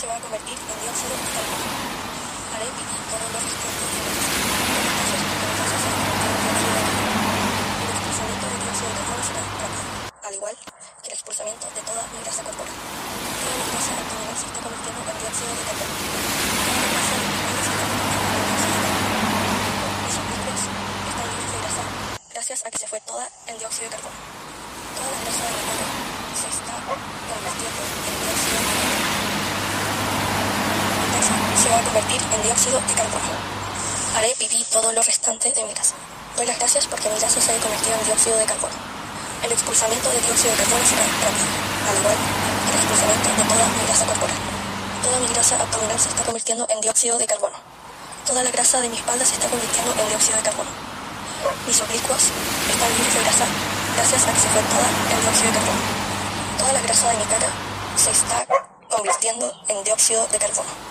se va a convertir en dióxido de carbono. Haré pipí todo lo restantes de mi mi dióxido de carbono. El expulsamiento de dióxido de carbono será rápido, al igual que el expulsamiento de toda mi grasa corporal. Toda mi grasa abdominal se está convirtiendo en dióxido de carbono. Toda la grasa mi espalda se está convirtiendo en dióxido de carbono. Mis oblicuos están libres de grasa gracias a que se fue toda en dióxido de carbono. Toda la grasa de mi cara se está convirtiendo en dióxido de carbono. Casa se va a convertir en dióxido de carbono. Haré pipí todo lo restante de mi casa. Doy las gracias porque mi grasa se ha convertido en dióxido de carbono. El expulsamiento de dióxido de carbono será rápido, al igual que el expulsamiento de toda mi grasa corporal. Toda mi grasa abdominal se está convirtiendo en dióxido de carbono. Toda la grasa de mi espalda se está convirtiendo en dióxido de carbono. Mis oblicuos están libres de grasa gracias a que se fue toda en dióxido de carbono. Toda la grasa de mi cara se está convirtiendo en dióxido de carbono.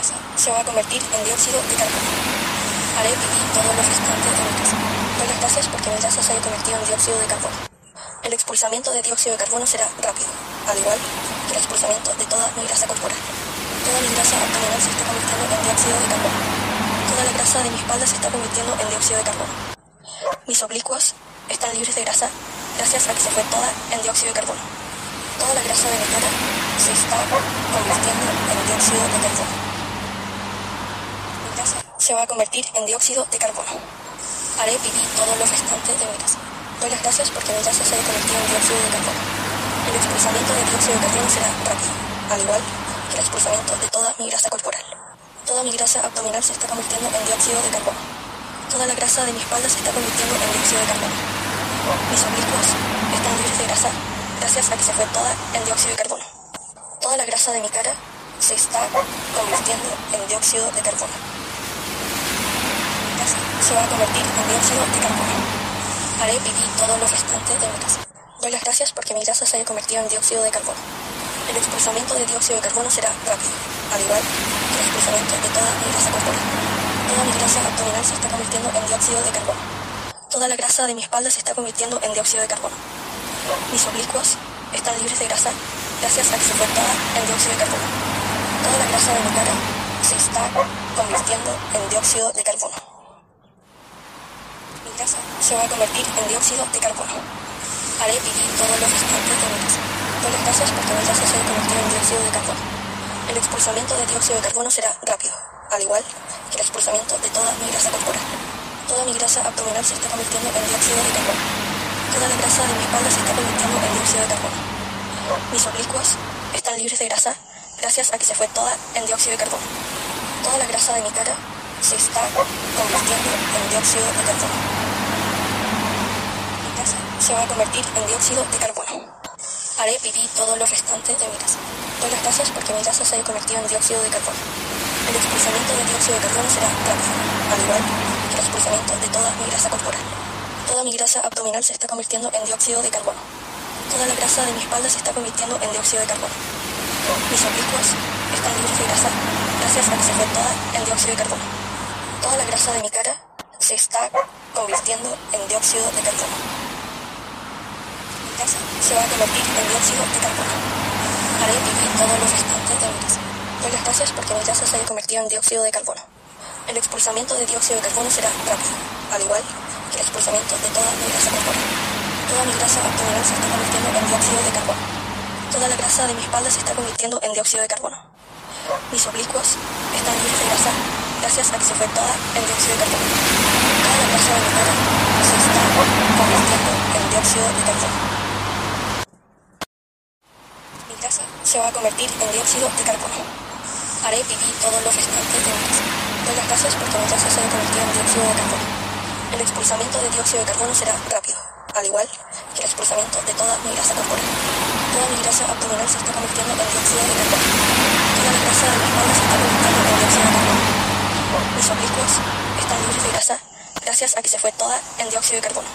Se va a convertir en dióxido de carbono. Haré pipí todo lo restante de mi casa. Doy las gracias porque mi grasa se haya convertido en dióxido de carbono. El expulsamiento de dióxido de carbono será rápido, al igual que el expulsamiento de toda mi grasa corporal. Toda mi grasa abdominal se está convirtiendo en dióxido de carbono. Toda la grasa de mi espalda se está convirtiendo en dióxido de carbono. Mis oblicuos están libres de grasa gracias a que se fue toda en dióxido de carbono. Toda la grasa de mi cara se está convirtiendo en dióxido de carbono. Casa se va a convertir en dióxido de carbono. Haré pipí todo lo restante de mi casa. Doy las gracias porque mi grasa se ha convertido en dióxido de carbono. El expulsamiento de dióxido de carbono será rápido, al igual que el expulsamiento de toda mi grasa corporal. Toda mi grasa abdominal se está convirtiendo en dióxido de carbono. Toda la grasa de mi espalda se está convirtiendo en dióxido de carbono. Mis oblicuos están libres de grasa gracias a que se fue toda en dióxido de carbono. Toda la grasa de mi cara se está convirtiendo en dióxido de carbono. Se va a convertir en dióxido de carbono. Haré pipí todo lo restante de mi casa. Doy las gracias porque mi grasa se haya convertido en dióxido de carbono. El expulsamiento de dióxido de carbono será rápido, al igual que el expulsamiento de toda mi grasa corporal. Toda mi grasa abdominal se está convirtiendo en dióxido de carbono. Toda la grasa de mi espalda se está convirtiendo en dióxido de carbono. Mis oblicuos están libres de grasa gracias a que se toda en dióxido de carbono. Toda la grasa de mi cara se está convirtiendo en dióxido de carbono. Se va a convertir en dióxido de carbono. Haré pipí todo lo restante de mi casa. Doy las gracias porque mi casa se ha convertido en dióxido de carbono. El expulsamiento de dióxido de carbono será rápido, al igual que el expulsamiento de toda mi grasa corporal. Toda mi grasa abdominal se está convirtiendo en dióxido de carbono. Toda la grasa de mi espalda se está convirtiendo en dióxido de carbono. Mis oblicuos están libres de grasa gracias a que se fue toda en dióxido de carbono. Toda la grasa de mi cara se está convirtiendo en dióxido de carbono. Se va a convertir en dióxido de carbono. Haré pipí todo lo restante de mi casa. Doy las gracias porque mi casa se haya convertido en dióxido de carbono. El expulsamiento de dióxido de carbono será rápido, al igual que el expulsamiento de toda mi grasa corporal. Toda mi grasa abdominal se está convirtiendo en dióxido de carbono. Toda la grasa de mi espalda se está convirtiendo en dióxido de carbono. Mis oblicuos están libres de grasa gracias a que se fue toda en dióxido de carbono. Toda la grasa de mi cara se está convirtiendo en dióxido de carbono. Casa se va a convertir en dióxido de carbono. Haré pipí todo lo restante de casa. Doy las gracias porque mi grasa se convertido en dióxido de carbono. El expulsamiento de dióxido de carbono será rápido, al igual que el expulsamiento de toda mi grasa corporal. Toda mi grasa abdominal se está convirtiendo en dióxido de carbono. Toda la grasa de mi espalda se está convirtiendo en dióxido de carbono. Mis oblicuos están libres de grasa gracias a que se fue toda en dióxido de carbono. La grasa de mi cara se está convirtiendo en dióxido de carbono. Mi casa se va a convertir en dióxido de carbono. Haré pipí todo lo restante de mi casa. Doy las gracias porque mi casa se ha convertido en dióxido de carbono. El expulsamiento de dióxido de carbono será rápido, al igual que el expulsamiento de toda mi grasa corporal. Toda mi grasa abdominal se está convirtiendo en dióxido de carbono. Toda la grasa de mi espalda se está convirtiendo en dióxido de carbono. Mis oblicuos están libres de grasa gracias a que se fue toda en dióxido de carbono.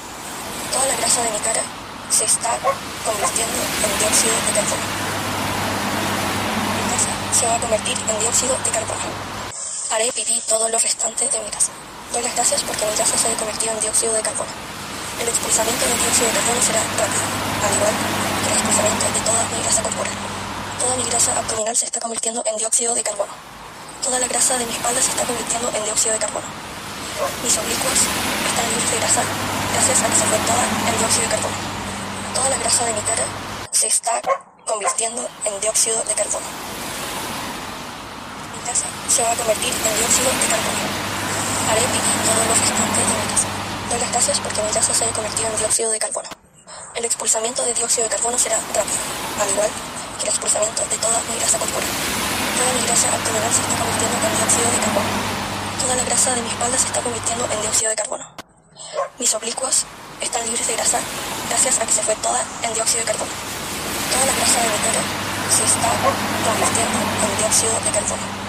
Toda la grasa de mi cara se está convirtiendo en dióxido de carbono. Se va a convertir en dióxido de carbono. Haré pipí todo lo restante de mi casa. Doy las gracias porque mi casa se ha convertido en dióxido de carbono. El expulsamiento de dióxido de carbono será rápido, al igual que el expulsamiento de toda mi grasa corporal. Toda mi grasa abdominal se está convirtiendo en dióxido de carbono. Toda la grasa de mi espalda se está convirtiendo en dióxido de carbono. Mis oblicuos están libres de grasa gracias a que se fue toda en dióxido de carbono. Toda la grasa de mi cara se está convirtiendo en dióxido de carbono. Casa se va a convertir en dióxido de carbono. Haré pipí todo lo restante de mi casa. Doy las gracias porque mi casa se ha convertido en dióxido de carbono. El expulsamiento de dióxido de carbono será rápido, al igual que el expulsamiento de toda mi grasa corporal. Toda mi grasa abdominal se está convirtiendo en dióxido de carbono. Toda la grasa de mi espalda se está convirtiendo en dióxido de carbono. Mis oblicuos están libres de grasa gracias a que se fue toda en dióxido de carbono. Toda la grasa de mi cara se está convirtiendo en dióxido de carbono.